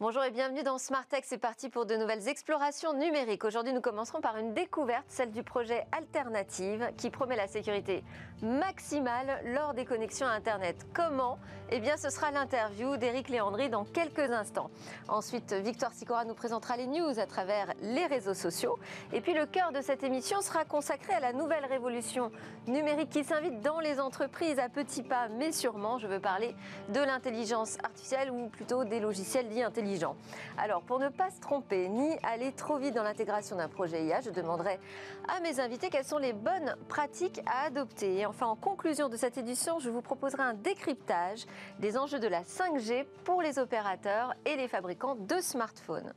Bonjour et bienvenue dans Smartech. C'est parti pour de nouvelles explorations numériques. Aujourd'hui, nous commencerons par une découverte, celle du projet Alternative, qui promet la sécurité maximale lors des connexions à Internet. Comment? Eh bien, ce sera l'interview d'Éric Léandry dans quelques instants. Ensuite, Victoire Sicora nous présentera les news à travers les réseaux sociaux. Et puis, le cœur de cette émission sera consacré à la nouvelle révolution numérique qui s'invite dans les entreprises à petits pas, mais sûrement. Je veux parler de l'intelligence artificielle ou plutôt des logiciels dits intelligents alors, pour ne pas se tromper ni aller trop vite dans l'intégration d'un projet IA, je demanderai à mes invités quelles sont les bonnes pratiques à adopter. Et enfin, en conclusion de cette édition, je vous proposerai un décryptage des enjeux de la 5G pour les opérateurs et les fabricants de smartphones.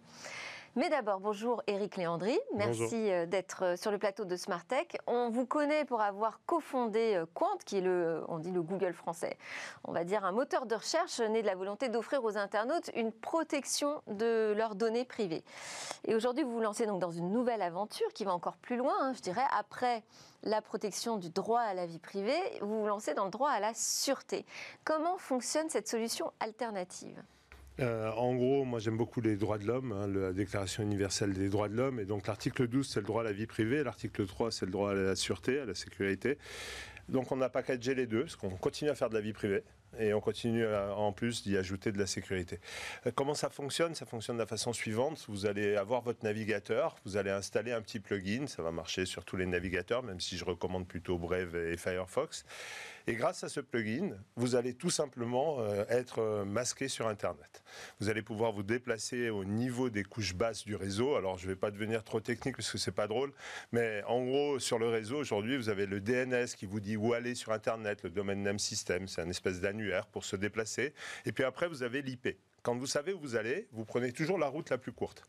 Mais d'abord, bonjour Eric Léandry. Merci euh, d'être euh, sur le plateau de Smartech. On vous connaît pour avoir cofondé euh, Quant, qui est le, on dit le Google français. On va dire un moteur de recherche né de la volonté d'offrir aux internautes une protection de leurs données privées. Et aujourd'hui, vous vous lancez donc dans une nouvelle aventure qui va encore plus loin, hein, je dirais. Après la protection du droit à la vie privée, vous vous lancez dans le droit à la sûreté. Comment fonctionne cette solution alternative? Euh, en gros, moi j'aime beaucoup les droits de l'homme, hein, la Déclaration universelle des droits de l'homme. Et donc l'article 12, c'est le droit à la vie privée. L'article 3, c'est le droit à la sûreté, à la sécurité. Donc on qu'à packagé les deux, parce qu'on continue à faire de la vie privée et on continue en plus d'y ajouter de la sécurité. Euh, comment ça fonctionne? Ça fonctionne de la façon suivante. Vous allez avoir votre navigateur, vous allez installer un petit plugin, ça va marcher sur tous les navigateurs, même si je recommande plutôt Brave et Firefox. Et grâce à ce plugin, vous allez tout simplement euh, être euh, masqué sur Internet. Vous allez pouvoir vous déplacer au niveau des couches basses du réseau. Alors, je ne vais pas devenir trop technique parce que c'est pas drôle, mais en gros, sur le réseau, aujourd'hui, vous avez le DNS qui vous dit où aller sur Internet, le domaine name system, c'est un espèce d'annuaire pour se déplacer. Et puis après, vous avez l'IP. Quand vous savez où vous allez, vous prenez toujours la route la plus courte.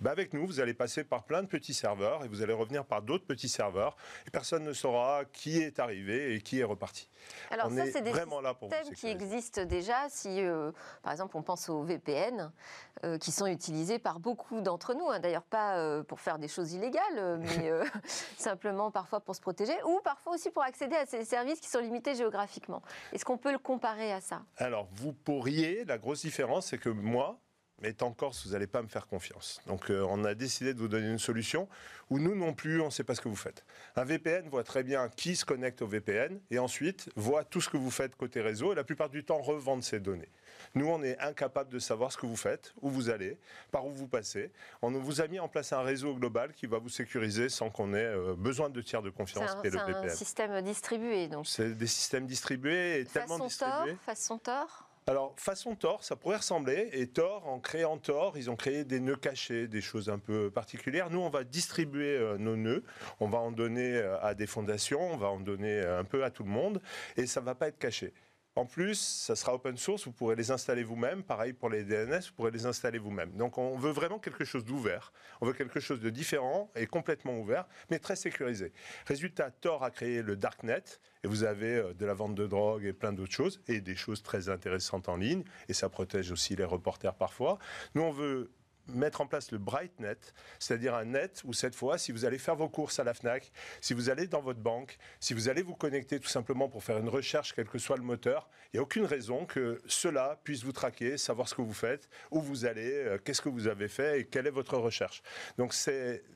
Ben avec nous, vous allez passer par plein de petits serveurs et vous allez revenir par d'autres petits serveurs et personne ne saura qui est arrivé et qui est reparti. Alors ça, c'est des systèmes qui existent déjà. Si, euh, par exemple, on pense aux VPN, euh, qui sont utilisés par beaucoup d'entre nous. Hein. D'ailleurs, pas euh, pour faire des choses illégales, mais simplement parfois pour se protéger, ou parfois aussi pour accéder à ces services qui sont limités géographiquement. Est-ce qu'on peut le comparer à ça? Alors, vous pourriez. La grosse différence, c'est que moi, étant Corse, vous n'allez pas me faire confiance. Donc on a décidé de vous donner une solution où nous non plus, on ne sait pas ce que vous faites. Un VPN voit très bien qui se connecte au VPN et ensuite voit tout ce que vous faites côté réseau et la plupart du temps revend ces données. Nous, on est incapable de savoir ce que vous faites, où vous allez, par où vous passez. On vous a mis en place un réseau global qui va vous sécuriser sans qu'on ait euh, besoin de tiers de confiance. C'est un, un système distribué, donc. C'est des systèmes distribués et tellement distribués. façon Tor alors, façon Tor, ça pourrait ressembler. Et Tor, en créant Tor, ils ont créé des nœuds cachés, des choses un peu particulières. Nous, on va distribuer euh, nos nœuds. On va en donner euh, à des fondations, on va en donner un peu à tout le monde. Et ça ne va pas être caché. En plus, ça sera open source, vous pourrez les installer vous-même. Pareil pour les DNS, vous pourrez les installer vous-même. Donc on veut vraiment quelque chose d'ouvert. On veut quelque chose de différent et complètement ouvert, mais très sécurisé. Résultat, Tor a créé le Darknet, et vous avez euh, de la vente de drogue et plein d'autres choses, et des choses très intéressantes en ligne, et ça protège aussi les reporters parfois. Nous, on veut mettre en place le BrightNet, c'est-à-dire un net où cette fois, si vous allez faire vos courses à la FNAC, si vous allez dans votre banque, si vous allez vous connecter tout simplement pour faire une recherche, quel que soit le moteur, il n'y a aucune raison que cela puisse vous traquer, savoir ce que vous faites, où vous allez, euh, qu'est-ce que vous avez fait et quelle est votre recherche. Donc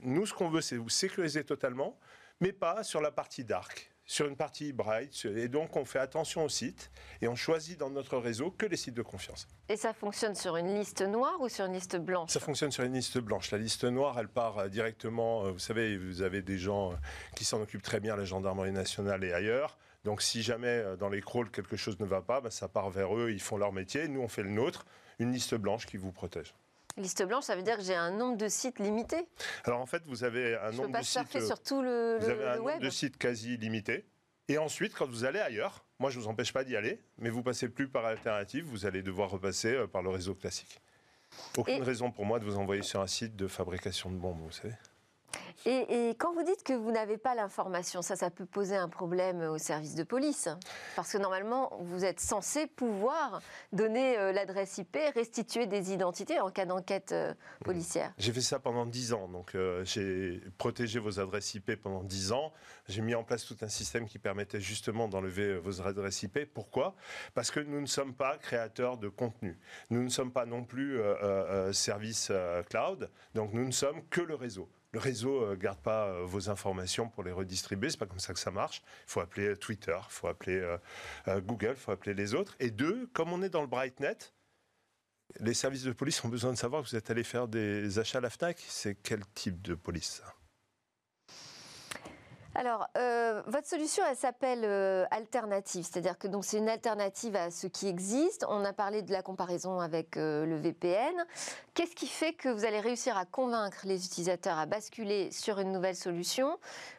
nous ce qu'on veut, c'est vous sécuriser totalement, mais pas sur la partie dark sur une partie bright. Et donc, on fait attention aux sites et on choisit dans notre réseau que les sites de confiance. Et ça fonctionne sur une liste noire ou sur une liste blanche? Ça fonctionne sur une liste blanche. La liste noire, elle part euh, directement. Euh, vous savez, vous avez des gens euh, qui s'en occupent très bien, la gendarmerie nationale et ailleurs. Donc, si jamais dans les crawls quelque chose ne va pas, ben, ça part vers eux, ils font leur métier. Nous, on fait le nôtre. Une liste blanche qui vous protège. Liste blanche, ça veut dire que j'ai un nombre de sites limité Alors en fait, vous avez un nombre de sites. sur tout le, vous avez un nombre de sites quasi limité. Et ensuite, quand vous allez ailleurs, moi je ne vous empêche pas d'y aller, mais vous passez plus par alternative, vous allez devoir repasser euh, par le réseau classique. Aucune raison pour moi de vous envoyer sur un site de fabrication de bombes, vous savez. Et, quand vous dites que vous n'avez pas l'information, ça, ça peut poser un problème au service de police. Parce que normalement, vous êtes censé pouvoir donner euh, l'adresse IP, restituer des identités en cas d'enquête euh, policière. J'ai fait ça pendant 10 ans. Donc, euh, j'ai protégé vos adresses IP pendant 10 ans. J'ai mis en place tout un système qui permettait justement d'enlever vos adresses IP. Pourquoi? Parce que nous ne sommes pas créateurs de contenu. Nous ne sommes pas non plus service cloud. Donc, nous ne sommes que le réseau le réseau euh, garde pas euh, vos informations pour les redistribuer. C'est pas comme ça que ça marche. Il faut appeler Twitter, il faut appeler euh, Google, il faut appeler les autres. Et deux, comme on est dans le BrightNet, les services de police ont besoin de savoir que vous êtes allé faire des achats à la FNAC. C'est quel type de police alors, euh, votre solution, elle s'appelle euh, alternative, c'est-à-dire que donc c'est une alternative à ce qui existe. On a parlé de la comparaison avec euh, le VPN. Qu'est-ce qui fait que vous allez réussir à convaincre les utilisateurs à basculer sur une nouvelle solution?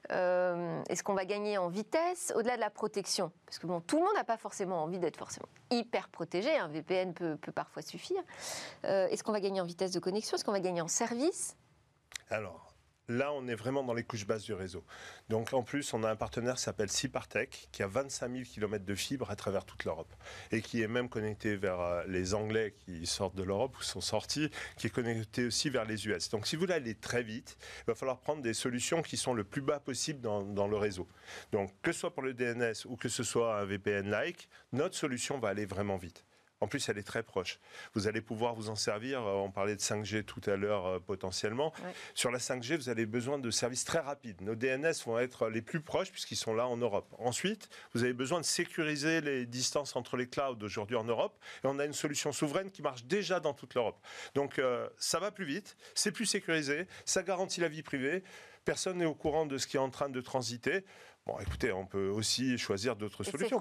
Est-ce qu'on va gagner en vitesse au-delà de la protection? Parce que bon, tout le monde n'a pas forcément envie d'être forcément hyper protégé. Un VPN peut, peut parfois suffire. Est-ce qu'on va gagner en vitesse de connexion? Est-ce qu'on va gagner en service? Alors, Là, on est vraiment dans les couches basses du réseau. Donc, en plus, on a un partenaire qui s'appelle Cipartech, qui a 25 000 km de fibre à travers toute l'Europe. Et qui est même connecté vers euh, les Anglais qui sortent de l'Europe ou sont sortis, qui est connecté aussi vers les US. Donc, si vous voulez aller très vite, il va falloir prendre des solutions qui sont le plus bas possible dans, dans le réseau. Donc, que ce soit pour le DNS ou que ce soit un VPN-like, notre solution va aller vraiment vite. En plus, elle est très proche. Vous allez pouvoir vous en servir. Euh, on parlait de 5G tout à l'heure euh, potentiellement. Sur la 5G, vous avez besoin de services très rapides. Nos DNS vont être les plus proches puisqu'ils sont là en Europe. Ensuite, vous avez besoin de sécuriser les distances entre les clouds aujourd'hui en Europe. Et on a une solution souveraine qui marche déjà dans toute l'Europe. Donc, euh, ça va plus vite, c'est plus sécurisé, ça garantit la vie privée. Personne n'est au courant de ce qui est en train de transiter. Bon, écoutez, on peut aussi choisir d'autres solutions.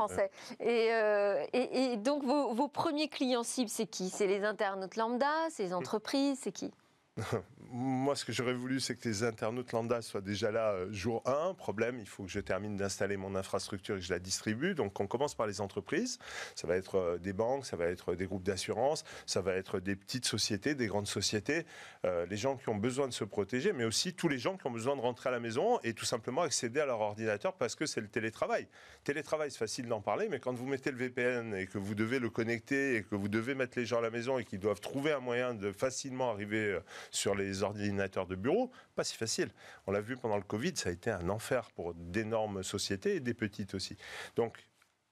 Euh, et, et, donc, vos, vos premiers clients cibles, c'est qui? C'est les internautes lambda C'est les entreprises C'est qui? Moi, ce que j'aurais voulu, c'est que les internautes lambda soient déjà là euh, jour 1. Problème, il faut que je termine d'installer mon infrastructure et que je la distribue. Donc, on commence par les entreprises. Ça va être euh, des banques, ça va être des groupes d'assurance, ça va être des petites sociétés, des grandes sociétés, euh, les gens qui ont besoin de se protéger, mais aussi tous les gens qui ont besoin de rentrer à la maison et tout simplement accéder à leur ordinateur parce que c'est le télétravail. Télétravail, c'est facile d'en parler, mais quand vous mettez le VPN et que vous devez le connecter et que vous devez mettre les gens à la maison et qu'ils doivent trouver un moyen de facilement arriver sur les ordinateurs de bureau, pas si facile. On l'a vu pendant le Covid, ça a été un enfer pour d'énormes sociétés et des petites aussi. Donc,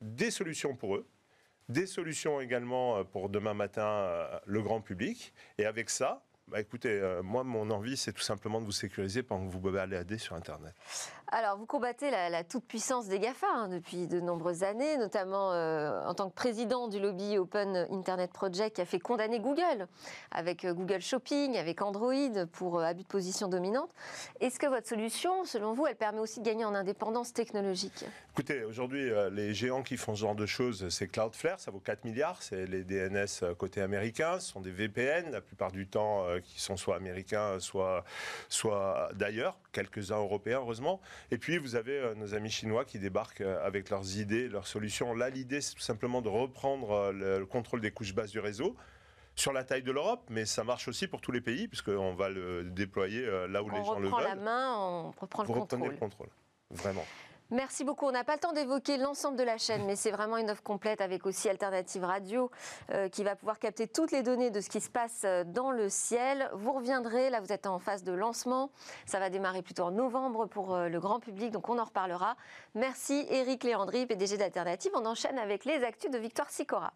des solutions pour eux, des solutions également euh, pour demain matin euh, le grand public. Et avec ça, bah écoutez, euh, moi, mon envie, c'est tout simplement de vous sécuriser pendant que vous baladez sur Internet. Alors, vous combattez la, toute-puissance des GAFA hein, depuis de nombreuses années, notamment euh, en tant que président du lobby Open Internet Project qui a fait condamner Google, avec euh, Google Shopping, avec Android pour abus de position dominante. Est-ce que votre solution, selon vous, elle permet aussi de gagner en indépendance technologique? Écoutez, aujourd'hui, les géants qui font ce genre de choses, c'est Cloudflare, ça vaut 4 milliards, c'est les DNS côté américain, ce sont des VPN, la plupart du temps qui sont soit américains, soit, soit d'ailleurs, quelques-uns européens heureusement. Et puis vous avez euh, nos amis chinois qui débarquent euh, avec leurs idées, leurs solutions. Là, l'idée, c'est tout simplement de reprendre euh, le, contrôle des couches basses du réseau sur la taille de l'Europe, mais ça marche aussi pour tous les pays, puisqu'on va le déployer là où les gens le veulent. On reprend la main, on reprend le Vous contrôle. Reprenez le contrôle, vraiment. Merci beaucoup. On n'a pas le temps d'évoquer l'ensemble de la chaîne, mais c'est vraiment une offre complète avec aussi Alternative Radio euh, qui va pouvoir capter toutes les données de ce qui se passe euh, dans le ciel. Vous reviendrez, là vous êtes en phase de lancement. Ça va démarrer plutôt en novembre pour euh, le grand public, donc on en reparlera. Merci Eric Léandry, PDG d'Alternative. On enchaîne avec les actus de Victoire Sicora.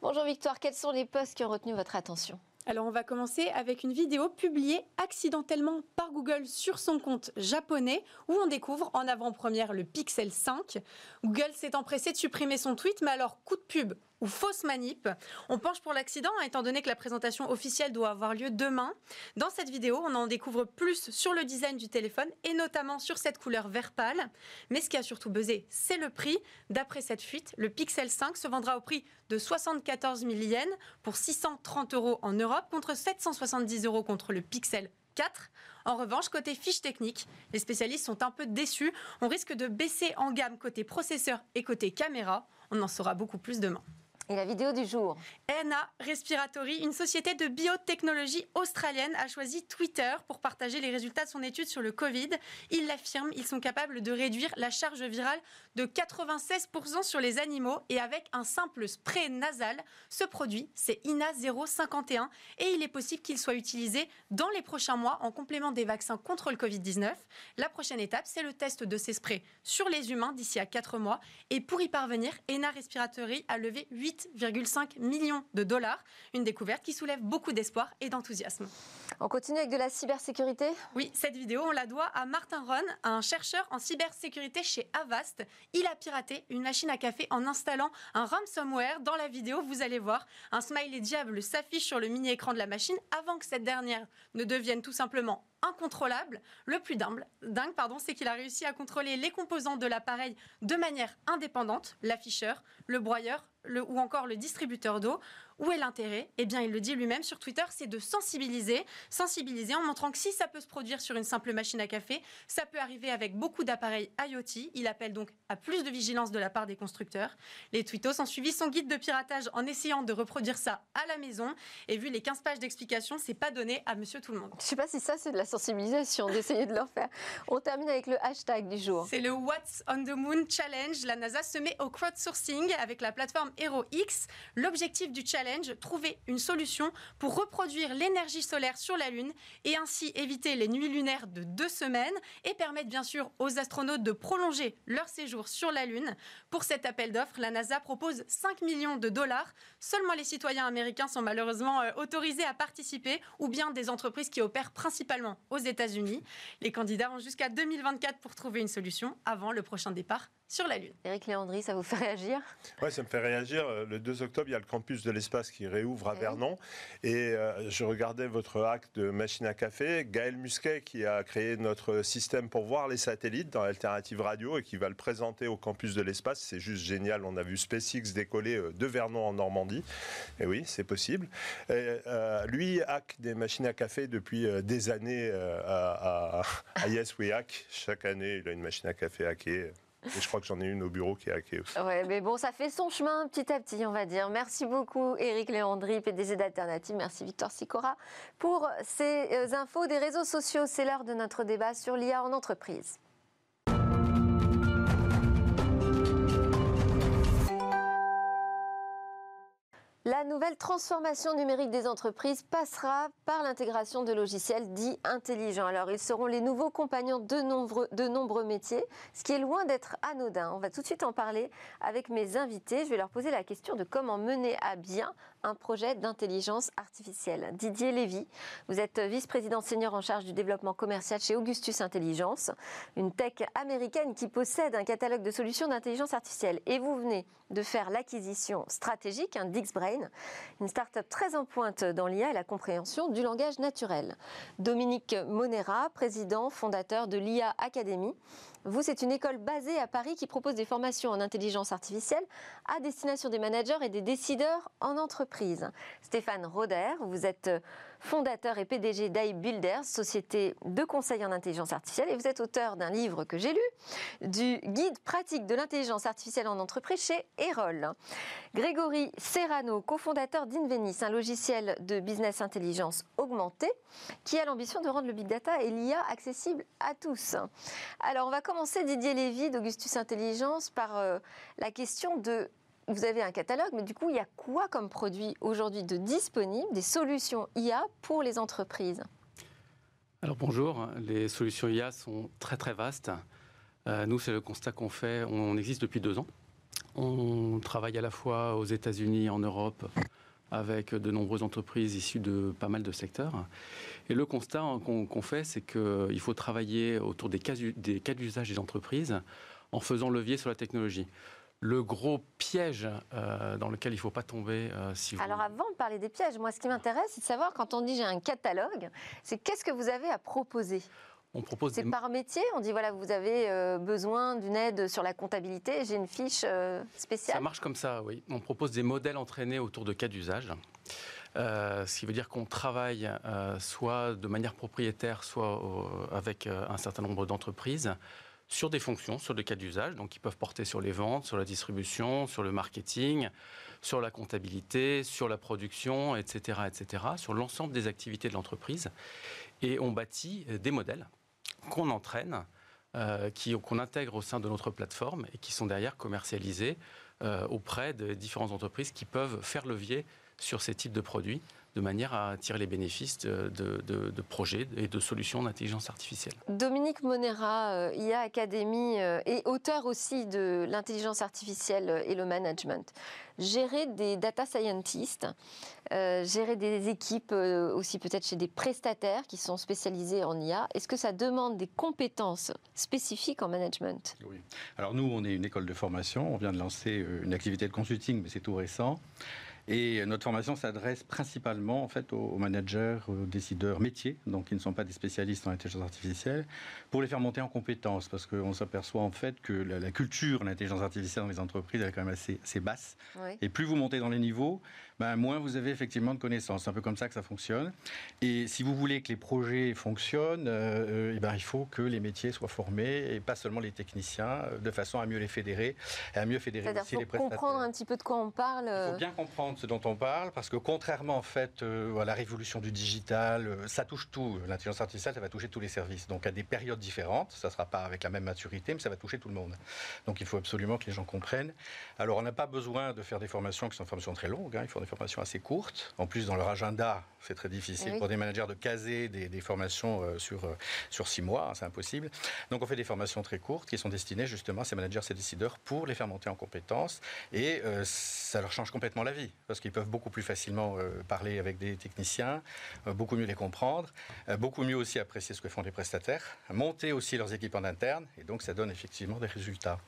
Bonjour Victoire, quels sont les postes qui ont retenu votre attention? Alors on va commencer avec une vidéo publiée accidentellement par Google sur son compte japonais où on découvre en avant-première le Pixel 5. Google s'est empressé de supprimer son tweet, mais alors coup de pub ou fausse manip. On penche pour l'accident, hein, étant donné que la présentation officielle doit avoir lieu demain. Dans cette vidéo, on en découvre plus sur le design du téléphone et notamment sur cette couleur vert pâle. Mais ce qui a surtout buzzé, c'est le prix. D'après cette fuite, le Pixel 5 se vendra au prix de 74 000 yens pour 630 euros en Europe contre 770 euros contre le Pixel 4. En revanche, côté fiche technique, les spécialistes sont un peu déçus. On risque de baisser en gamme côté processeur et côté caméra. On en saura beaucoup plus demain. Et la vidéo du jour ENA Respiratory, une société de biotechnologie australienne, a choisi Twitter pour partager les résultats de son étude sur le Covid. Ils l'affirment, ils sont capables de réduire la charge virale de 96% sur les animaux et avec un simple spray nasal. Ce produit, c'est INA 051 et il est possible qu'il soit utilisé dans les prochains mois en complément des vaccins contre le Covid-19. La prochaine étape, c'est le test de ces sprays sur les humains d'ici à 4 mois. Et pour y parvenir, ENA Respiratory a levé 8 8,5 millions de dollars. Une découverte qui soulève beaucoup d'espoir et d'enthousiasme. On continue avec de la cybersécurité Oui, cette vidéo, on la doit à Martin Ron, un chercheur en cybersécurité chez Avast. Il a piraté une machine à café en installant un ransomware. Dans la vidéo, vous allez voir, un smiley diable s'affiche sur le mini-écran de la machine avant que cette dernière ne devienne tout simplement incontrôlable. Le plus dingue, dingue pardon, c'est qu'il a réussi à contrôler les composants de l'appareil de manière indépendante, l'afficheur, le broyeur ou encore le distributeur d'eau. Où est l'intérêt? Eh bien, il le dit lui-même sur Twitter, c'est de sensibiliser, sensibiliser en montrant que si ça peut se produire sur une simple machine à café, ça peut arriver avec beaucoup d'appareils IoT. Il appelle donc à plus de vigilance de la part des constructeurs. Les tweetos ont suivi son guide de piratage en essayant de reproduire ça à la maison. Et vu les 15 pages d'explications, c'est pas donné à monsieur tout le monde. Je sais pas si ça, c'est de la sensibilisation d'essayer de leur faire. On termine avec le hashtag du jour. C'est le What's on the Moon Challenge. La NASA se met au crowdsourcing avec la plateforme HeroX. L'objectif du challenge trouver une solution pour reproduire l'énergie solaire sur la Lune et ainsi éviter les nuits lunaires de deux semaines et permettre bien sûr aux astronautes de prolonger leur séjour sur la Lune. Pour cet appel d'offres, la NASA propose 5 millions de dollars. Seulement les citoyens américains sont malheureusement euh, autorisés à participer ou bien des entreprises qui opèrent principalement aux États-Unis. Les candidats ont jusqu'à 2024 pour trouver une solution avant le prochain départ sur la Lune. Éric Léandry, ça vous fait réagir? Oui, ça me fait réagir. Le 2 octobre, il y a le campus de l'espace qui réouvre à Vernon. Et euh, je regardais votre acte de machine à café. Gaël Musquet, qui a créé notre système pour voir les satellites dans Alternative Radio et qui va le présenter au campus de l'espace. C'est juste génial. On a vu SpaceX décoller euh, de Vernon en Normandie. Et oui, c'est possible. Euh, lui hack des machines à café depuis des années à, à Yes We Hack. Chaque année, il a une machine à café hackée. Et je crois que j'en ai une au bureau qui est hackée aussi. Ouais, mais bon, ça fait son chemin petit à petit, on va dire. Merci beaucoup, Éric Léandry, PDG d'Alternative. Merci, Victor Sicora, pour ces euh, infos des réseaux sociaux. C'est l'heure de notre débat sur l'IA en entreprise. La nouvelle transformation numérique des entreprises passera par l'intégration de logiciels dits intelligents. Alors, ils seront les nouveaux compagnons de nombreux, métiers, ce qui est loin d'être anodin. On va tout de suite en parler avec mes invités. Je vais leur poser la question de comment mener à bien un projet d'intelligence artificielle. Didier Lévy, vous êtes vice-président senior en charge du développement commercial chez Augustus Intelligence, une tech américaine qui possède un catalogue de solutions d'intelligence artificielle. Et vous venez de faire l'acquisition stratégique un d'Xbrain, une start-up très en pointe dans l'IA et la compréhension du langage naturel. Dominique Monera, président fondateur de l'IA Academy. Vous, c'est une école basée à Paris qui propose des formations en intelligence artificielle à destination des managers et des décideurs en entreprise. Stéphane Roder, vous êtes fondateur et PDG d'iBuilders, société de conseil en intelligence artificielle, et vous êtes auteur d'un livre que j'ai lu, du guide pratique de l'intelligence artificielle en entreprise chez Erol. Grégory Serrano, cofondateur d'Invenis, un logiciel de business intelligence augmentée, qui a l'ambition de rendre le big data et l'IA accessible à tous. Alors, on va commencer, Didier Lévy d'Augustus Intelligence, par euh, la question de vous avez un catalogue, mais du coup, il y a quoi comme produit aujourd'hui de disponible, des solutions IA pour les entreprises? Alors bonjour, les solutions IA sont très très vastes. Euh, nous, c'est le constat qu'on fait. On existe depuis deux ans. On travaille à la fois aux États-Unis, en Europe, avec de nombreuses entreprises issues de pas mal de secteurs. Et le constat qu'on fait, c'est qu'il faut travailler autour des cas d'usage des entreprises en faisant levier sur la technologie le gros piège euh, dans lequel il ne faut pas tomber euh, si vous... Alors avant de parler des pièges, moi ce qui m'intéresse, c'est de savoir quand on dit j'ai un catalogue, c'est qu'est-ce que vous avez à proposer? On propose C'est par métier? On dit voilà, vous avez euh, besoin d'une aide sur la comptabilité, j'ai une fiche spéciale? Ça marche comme ça, oui. On propose des modèles entraînés autour de cas d'usage. ce qui veut dire qu'on travaille soit de manière propriétaire, soit avec un certain nombre d'entreprises sur des fonctions, sur des cas d'usage, donc qui peuvent porter sur les ventes, sur la distribution, sur le marketing, sur la comptabilité, sur la production, etc., etc., sur l'ensemble des activités de l'entreprise. Et on bâtit des modèles qu'on entraîne, euh, qu'on intègre au sein de notre plateforme et qui sont derrière commercialisés euh, auprès de différentes entreprises qui peuvent faire levier sur ces types de produits de manière à tirer les bénéfices de, projets et de solutions d'intelligence artificielle. Dominique Monera, euh, IA Academy euh, et auteur aussi de l'intelligence artificielle et le management. Gérer des data scientists, euh, gérer des équipes aussi peut-être chez des prestataires qui sont spécialisés en IA, est-ce que ça demande des compétences spécifiques en management? Oui. Alors nous, on est une école de formation, on vient de lancer une activité de consulting, mais c'est tout récent. Et notre formation s'adresse principalement en fait aux managers, aux décideurs métiers, donc qui ne sont pas des spécialistes en intelligence artificielle, pour les faire monter en compétences, parce qu'on s'aperçoit en fait que la, culture de l'intelligence artificielle dans les entreprises elle est quand même assez, assez basse. Et plus vous montez dans les niveaux, ben, moins vous avez effectivement de connaissances. C'est un peu comme ça que ça fonctionne. Et si vous voulez que les projets fonctionnent, euh, eh ben, il faut que les métiers soient formés et pas seulement les techniciens, euh, de façon à mieux les fédérer et à mieux fédérer aussi les prestataires. comprendre un petit peu de quoi on parle. Il faut bien comprendre ce dont on parle parce que contrairement en fait euh, à la révolution du digital, ça touche tout. L'intelligence artificielle, ça va toucher tous les services. Donc à des périodes différentes, ça ne sera pas avec la même maturité, mais ça va toucher tout le monde. Donc il faut absolument que les gens comprennent. Alors on n'a pas besoin de faire des formations qui sont des formations très longues. Hein. Il faut formations assez courtes. En plus, dans leur agenda, c'est très difficile pour des managers de caser des, formations euh, sur, euh, sur six mois, hein, c'est impossible. Donc on fait des formations très courtes qui sont destinées justement à ces managers, ces décideurs, pour les faire monter en compétences. Et euh, ça leur change complètement la vie, parce qu'ils peuvent beaucoup plus facilement parler avec des techniciens, beaucoup mieux les comprendre, beaucoup mieux aussi apprécier ce que font les prestataires, monter aussi leurs équipes en interne, et donc ça donne effectivement des résultats.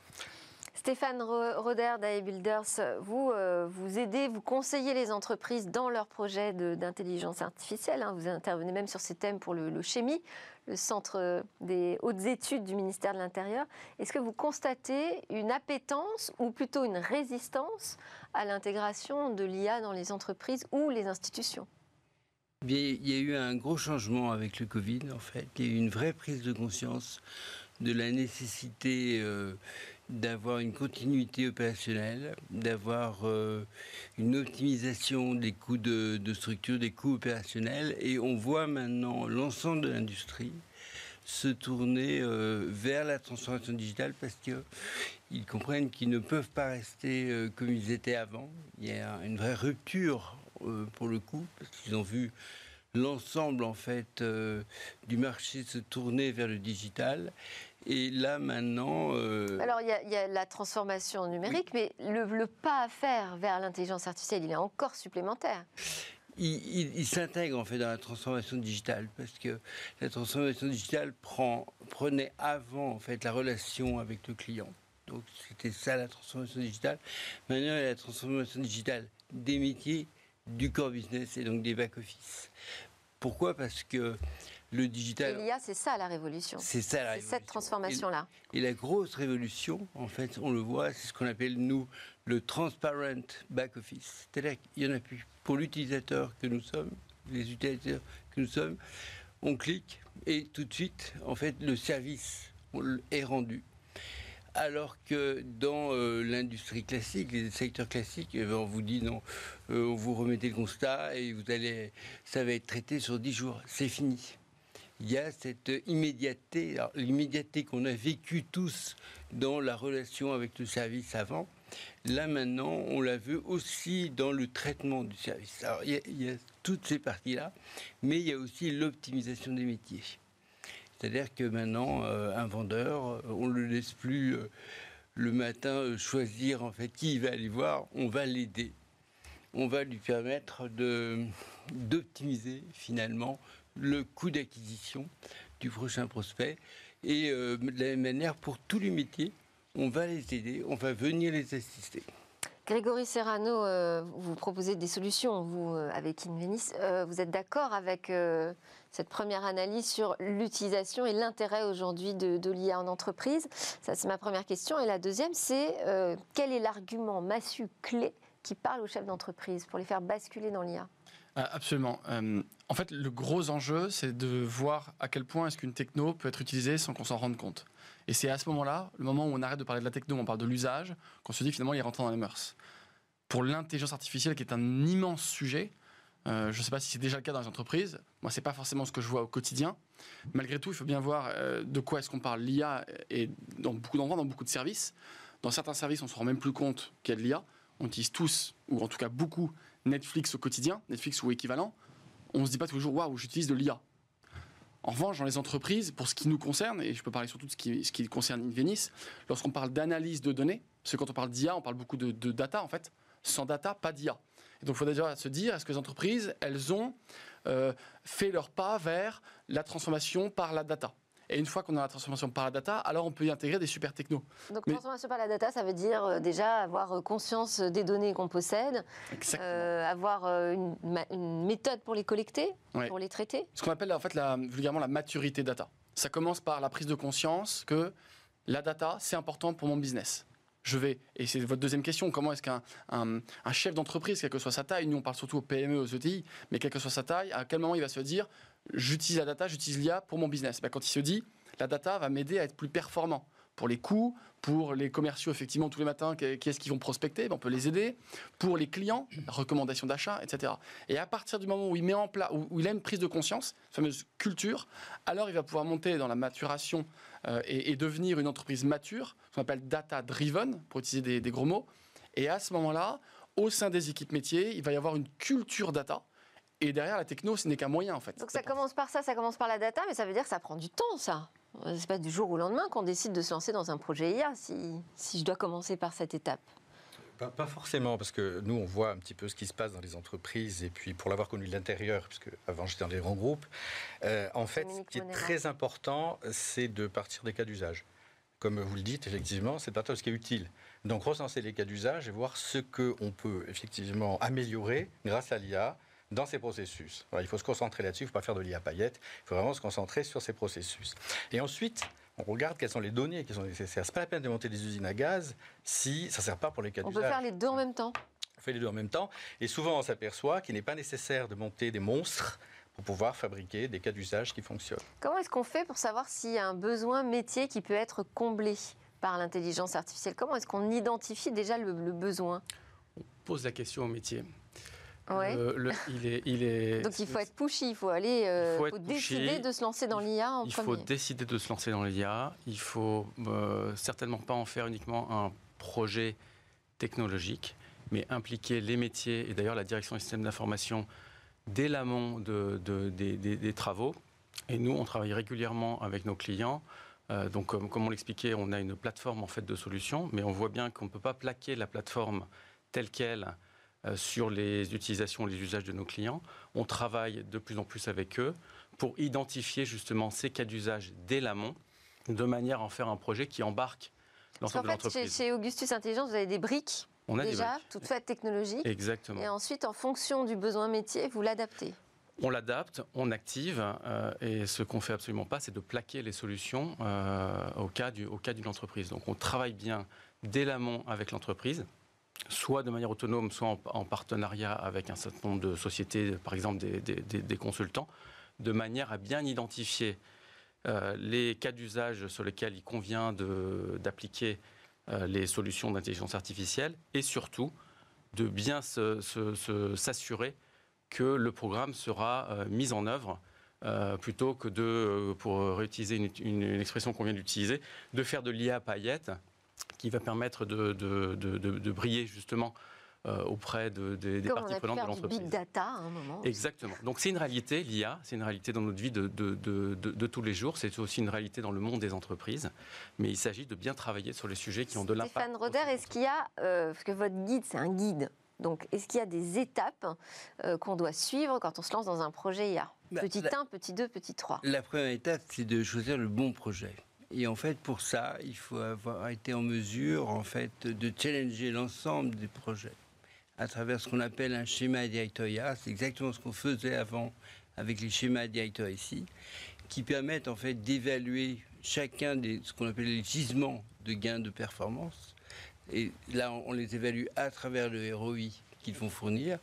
Stéphane Roder d'AE Builders, vous, euh, vous aidez, vous conseillez les entreprises dans leurs projets d'intelligence artificielle. Hein. Vous intervenez même sur ces thèmes pour le, le le centre des hautes études du ministère de l'Intérieur. Est-ce que vous constatez une appétence ou plutôt une résistance à l'intégration de l'IA dans les entreprises ou les institutions? Il y a eu un gros changement avec le Covid, en fait. Il y a eu une vraie prise de conscience de la nécessité euh, d'avoir une continuité opérationnelle, d'avoir euh, une optimisation des coûts de, structure, des coûts opérationnels. Et on voit maintenant l'ensemble de l'industrie se tourner euh, vers la transformation digitale parce qu'ils comprennent qu'ils ne peuvent pas rester euh, comme ils étaient avant. Il y a une vraie rupture pour le coup parce qu'ils ont vu l'ensemble en fait du marché se tourner vers le digital et là, maintenant. Euh, Alors, il y, a la transformation numérique, mais le, pas à faire vers l'intelligence artificielle, il est encore supplémentaire. Il, s'intègre en fait dans la transformation digitale parce que la transformation digitale prend, prenait avant en fait la relation avec le client. Donc c'était ça la transformation digitale. Maintenant, il y a la transformation digitale des métiers, du core business et donc des back office. Pourquoi? Parce que le digital. l'IA, c'est ça la révolution. C'est ça la cette transformation-là. Et, la grosse révolution, en fait, on le voit, c'est ce qu'on appelle, nous, le transparent back-office. C'est-à-dire qu'il n'y en a plus. Pour l'utilisateur que nous sommes, les utilisateurs que nous sommes, on clique et tout de suite, en fait, le service est rendu. Alors que dans euh, l'industrie classique, les secteurs classiques, eh ben, on vous dit non, euh, on vous remettez le constat et vous allez, ça va être traité sur 10 jours. C'est fini il y a cette immédiateté, l'immédiateté qu'on a vécue tous dans la relation avec le service avant. Là maintenant, on la veut aussi dans le traitement du service. Alors il y a, toutes ces parties-là, mais il y a aussi l'optimisation des métiers. C'est-à-dire que maintenant, euh, un vendeur, on ne le laisse plus euh, le matin euh, choisir en fait qui il va aller voir, on va l'aider. On va lui permettre d'optimiser finalement le coût d'acquisition du prochain prospect. Et euh, de la même manière, pour tous les métiers, on va les aider, on va venir les assister. Grégory Serrano, euh, vous proposez des solutions, vous, euh, avec Invenis. vous êtes d'accord avec cette première analyse sur l'utilisation et l'intérêt aujourd'hui de, de l'IA en entreprise? Ça, c'est ma première question. Et la deuxième, c'est quel est l'argument massu clé qui parle aux chefs d'entreprise pour les faire basculer dans l'IA absolument. Euh, en fait, le gros enjeu, c'est de voir à quel point est-ce qu'une techno peut être utilisée sans qu'on s'en rende compte. Et c'est à ce moment-là, le moment où on arrête de parler de la techno, on parle de l'usage, qu'on se dit finalement il rentre dans les mœurs. pour l'intelligence artificielle, qui est un immense sujet. Euh, je ne sais pas si c'est déjà le cas dans les entreprises. Moi, c'est pas forcément ce que je vois au quotidien. Malgré tout, il faut bien voir euh, de quoi est-ce qu'on parle. L'IA est dans beaucoup d'endroits, dans beaucoup de services. Dans certains services, on se rend même plus compte qu'il y a de l'IA. On utilise tous, ou en tout cas beaucoup, Netflix au quotidien, Netflix ou équivalent. On se dit pas tous les jours, waouh, j'utilise de l'IA. En revanche, dans les entreprises, pour ce qui nous concerne, et je peux parler surtout de ce qui, ce qui concerne Invenice, lorsqu'on parle d'analyse de données, parce que quand on parle d'IA, on parle beaucoup de, de data en fait. Sans data, pas d'IA. Et donc il faut déjà se dire, est-ce que les entreprises, elles ont euh, fait leur pas vers la transformation par la data? Et une fois qu'on a la transformation par la data, alors on peut y intégrer des super technos. Donc Mais- transformation par la data, ça veut dire euh, déjà avoir euh, conscience des données qu'on possède, euh, avoir euh, une, méthode pour les collecter, Ouais. pour les traiter. ce qu'on appelle en fait la, vulgairement la maturité data. Ça commence par la prise de conscience que la data, c'est important pour mon business. Je vais, et c'est votre deuxième question, comment est-ce qu'un un, un chef d'entreprise, quelle que soit sa taille, nous on parle surtout aux PME, aux ETI, mais quelle que soit sa taille, à quel moment il va se dire, j'utilise la data, j'utilise l'IA pour mon business Ben, Quand il se dit, la data va m'aider à être plus performant pour les coûts, pour les commerciaux, effectivement, tous les matins, qui qui est-ce qu'ils vont prospecter Ben, On peut les aider. Pour les clients, recommandations d'achat, etc. Et à partir du moment où il met en place, où, il a une prise de conscience, fameuse culture, alors il va pouvoir monter dans la maturation euh, et, et devenir une entreprise mature, ce qu'on appelle data driven, pour utiliser des, des gros mots. Et à ce moment-là, au sein des équipes métiers, il va y avoir une culture data. Et derrière, la techno, ce n'est qu'un moyen, en fait. Donc ça commence par ça, ça commence par la data, mais ça veut dire que ça prend du temps, ça. Euh, C'est pas du jour au lendemain qu'on décide de se lancer dans un projet IA, si, si je dois commencer par cette étape. Pas, pas forcément, parce que nous, on voit un petit peu ce qui se passe dans les entreprises, et puis pour l'avoir connu de l'intérieur, puisque avant j'étais dans des grands groupes, euh, en fait, Dominique ce qui est très important, c'est de partir des cas d'usage. Comme vous le dites, effectivement, c'est de partir de ce qui est utile. Donc recenser les cas d'usage et voir ce qu'on peut effectivement améliorer grâce à l'IA dans ces processus. Il faut se concentrer là-dessus, il ne faut pas faire de l'IA paillette, il faut vraiment se concentrer sur ces processus. Et ensuite, on regarde quelles sont les données qui sont nécessaires. Ce n'est pas la peine de monter des usines à gaz si ça ne sert pas pour les cas On d'usage. peut faire les deux en même temps. On fait les deux en même temps. Et souvent, on s'aperçoit qu'il n'est pas nécessaire de monter des monstres pour pouvoir fabriquer des cas d'usage qui fonctionnent. Comment est-ce qu'on fait pour savoir s'il y a un besoin métier qui peut être comblé par l'intelligence artificielle? Comment est-ce qu'on identifie déjà le, le besoin? Pose la question au métier. Ouais. Le- le- il est, il est, Donc il faut être pushy, il faut aller, euh, Il faut faut décider de se lancer dans l'IA en il premier. faut décider de se lancer dans l'IA. Il faut euh, certainement pas en faire uniquement un projet technologique, mais impliquer les métiers et d'ailleurs la direction des systèmes d'information dès l'amont de- de- des, travaux. Et nous, on travaille régulièrement avec nos clients. Euh, donc, comme, comme on l'expliquait, on a une plateforme en fait de solutions, mais on voit bien qu'on ne peut pas plaquer la plateforme telle qu'elle euh, sur les utilisations, les usages de nos clients. On travaille de plus en plus avec eux pour identifier justement ces cas d'usage dès l'amont, de manière à en faire un projet qui embarque Parce qu'en l'ensemble de fait, chez, l'entreprise. chez Augustus Intelligence, vous avez des briques On a déjà, briques. toutes faites technologiques. Exactement. Et ensuite, en fonction du besoin métier, vous l'adaptez. On l'adapte, on active, euh, et ce qu'on fait absolument pas, c'est de plaquer les solutions euh, au cas du- au cas d'une entreprise. Donc on travaille bien dès l'amont avec l'entreprise, soit de manière autonome, soit en, en partenariat avec un certain nombre de sociétés, par exemple des, consultants, de manière à bien identifier euh, les cas d'usage sur lesquels il convient d'appliquer euh, les solutions d'intelligence artificielle, et surtout de bien s'assurer que le programme sera euh, mis en œuvre plutôt que de, pour réutiliser une, une- une expression qu'on vient d'utiliser, de faire de l'IA paillette qui va permettre de, de- de- de- de briller justement euh, auprès de- des- des Comme on parties prenantes de l'entreprise. big data à un moment. Exactement. Donc c'est une réalité, l'IA, c'est une réalité dans notre vie de, de- de- de- de tous les jours, c'est aussi une réalité dans le monde des entreprises, mais il s'agit de bien travailler sur les sujets qui ont de l'impact. Stéphane Roder, est-ce qu'il y a, euh, parce que votre guide, c'est un guide, donc est-ce qu'il y a des étapes euh, qu'on doit suivre quand on se lance dans un projet IA Bah, Petit la- 1, petit 2, petit 3. La première étape, c'est de choisir le bon projet. Et en fait, pour ça, il faut avoir été en mesure, en fait, de challenger l'ensemble des projets à travers ce qu'on appelle un schéma directeur IA. C'est exactement ce qu'on faisait avant avec les schémas directeurs ici, qui permettent en fait d'évaluer chacun des ce qu'on appelle les gisements de gains de performance. Et là, on les évalue à travers le ROI qu'ils vont fournir.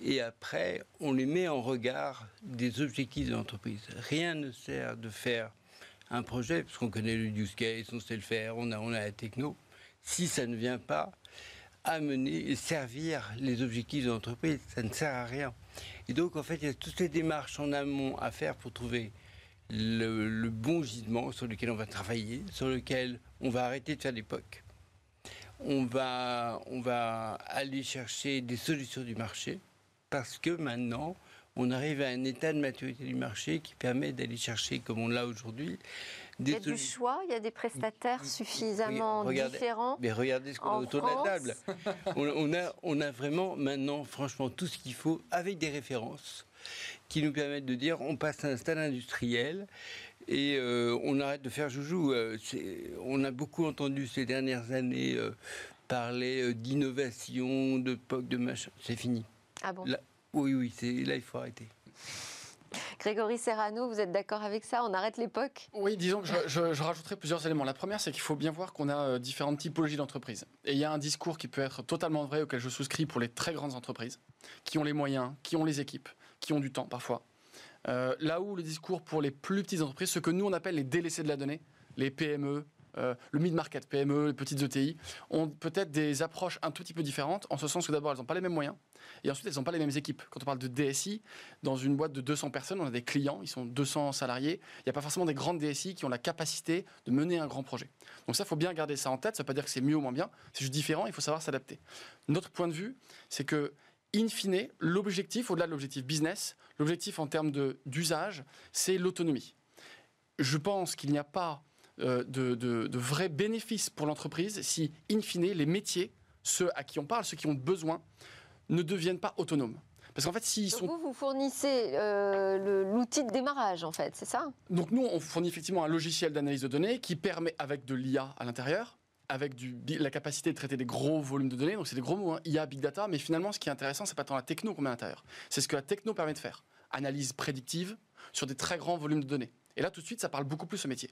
Et après, on les met en regard des objectifs de l'entreprise. Rien ne sert de faire un projet, parce qu'on connaît le use case, on sait le faire, on a, on a la techno, si ça ne vient pas amener et servir les objectifs de l'entreprise. Ça ne sert à rien. Et donc, en fait, il y a toutes ces démarches en amont à faire pour trouver le, bon gisement sur lequel on va travailler, sur lequel on va arrêter de faire POC. On va, on va aller chercher des solutions du marché parce que maintenant, on arrive à un état de maturité du marché qui permet d'aller chercher, comme on l'a aujourd'hui, il y a du choix, il y a des prestataires suffisamment regardez- différents. Mais regardez ce qu'on a En autour de France. la table. On, on a, on a vraiment maintenant, franchement, tout ce qu'il faut avec des références qui nous permettent de dire on passe à un stade industriel et euh, on arrête de faire joujou. Euh, on a beaucoup entendu ces dernières années euh, parler d'innovation, de POC, de machin. C'est fini. Ah bon? Là, oui, oui, c'est, là, il faut arrêter. Grégory Serrano, vous êtes d'accord avec ça? On arrête l'époque? Oui, disons que je, je- je rajouterai plusieurs éléments. La première, c'est qu'il faut bien voir qu'on a euh, différentes typologies d'entreprises. Et il y a un discours qui peut être totalement vrai, auquel je souscris pour les très grandes entreprises, qui ont les moyens, qui ont les équipes, qui ont du temps parfois. Euh, là où le discours pour les plus petites entreprises, ce que nous on appelle les délaissés de la donnée, les PME, euh, le mid-market PME, les petites ETI, ont peut-être des approches un tout petit peu différentes, en ce sens que d'abord, elles n'ont pas les mêmes moyens, et ensuite, elles n'ont pas les mêmes équipes. Quand on parle de DSI, dans une boîte de 200 personnes, on a des clients, ils sont 200 salariés, il n'y a pas forcément des grandes DSI qui ont la capacité de mener un grand projet. Donc ça, il faut bien garder ça en tête, ça ne veut pas dire que c'est mieux ou moins bien, c'est juste différent, il faut savoir s'adapter. Notre point de vue, c'est que, in fine, l'objectif, au-delà de l'objectif business, l'objectif en termes d'usage, c'est l'autonomie. Je pense qu'il n'y a pas de, de, de vrai bénéfice pour l'entreprise si, in fine, les métiers, ceux à qui on parle, ceux qui ont besoin, ne deviennent pas autonomes. Parce qu'en fait, s'ils sont Vous, vous fournissez euh, l'outil de démarrage, en fait, c'est ça? Donc nous, on fournit effectivement un logiciel d'analyse de données qui permet, avec de l'IA à l'intérieur, avec du, la capacité de traiter des gros volumes de données, donc c'est des gros mots, hein, IA, Big Data, mais finalement, ce qui est intéressant, c'est pas tant la techno qu'on met à l'intérieur, c'est ce que la techno permet de faire. Analyse prédictive sur des très grands volumes de données. Et là, tout de suite, ça parle beaucoup plus au métier.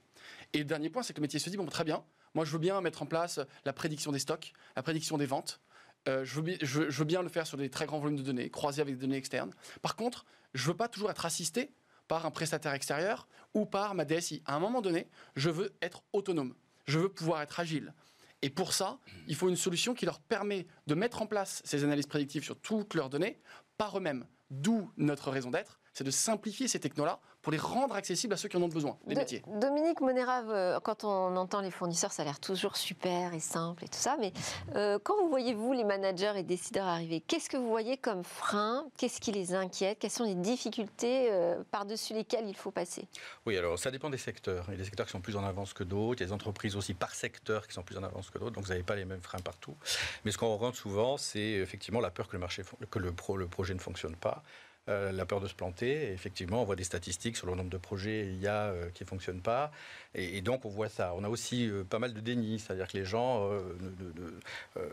Et le dernier point, c'est que le métier se dit, bon, très bien, moi, je veux bien mettre en place la prédiction des stocks, la prédiction des ventes, euh, je, veux, bien le faire sur des très grands volumes de données, croisés avec des données externes. Par contre, je veux pas toujours être assisté par un prestataire extérieur ou par ma DSI. À un moment donné, je veux être autonome. Je veux pouvoir être agile. Et pour ça, il faut une solution qui leur permet de mettre en place ces analyses prédictives sur toutes leurs données par eux-mêmes. D'où notre raison d'être, c'est de simplifier ces technos-là pour les rendre accessibles à ceux qui en ont besoin, les De- métiers. Dominique Monérave, euh, quand on entend les fournisseurs, ça a l'air toujours super et simple et tout ça, mais euh, quand vous voyez, vous, les managers et décideurs arriver, qu'est-ce que vous voyez comme frein? Qu'est-ce qui les inquiète? Quelles sont les difficultés euh, par-dessus lesquelles il faut passer? Oui, alors ça dépend des secteurs. Il y a des secteurs qui sont plus en avance que d'autres. Il y a des entreprises aussi par secteur qui sont plus en avance que d'autres. Donc vous n'avez pas les mêmes freins partout. Mais ce qu'on rentre souvent, c'est effectivement la peur que le, marché, que le, pro- le projet ne fonctionne pas. Euh, la peur de se planter. Effectivement, on voit des statistiques sur le nombre de projets IA euh, qui ne fonctionnent pas. Et, donc, on voit ça. On a aussi euh, pas mal de déni, c'est-à-dire que les gens euh,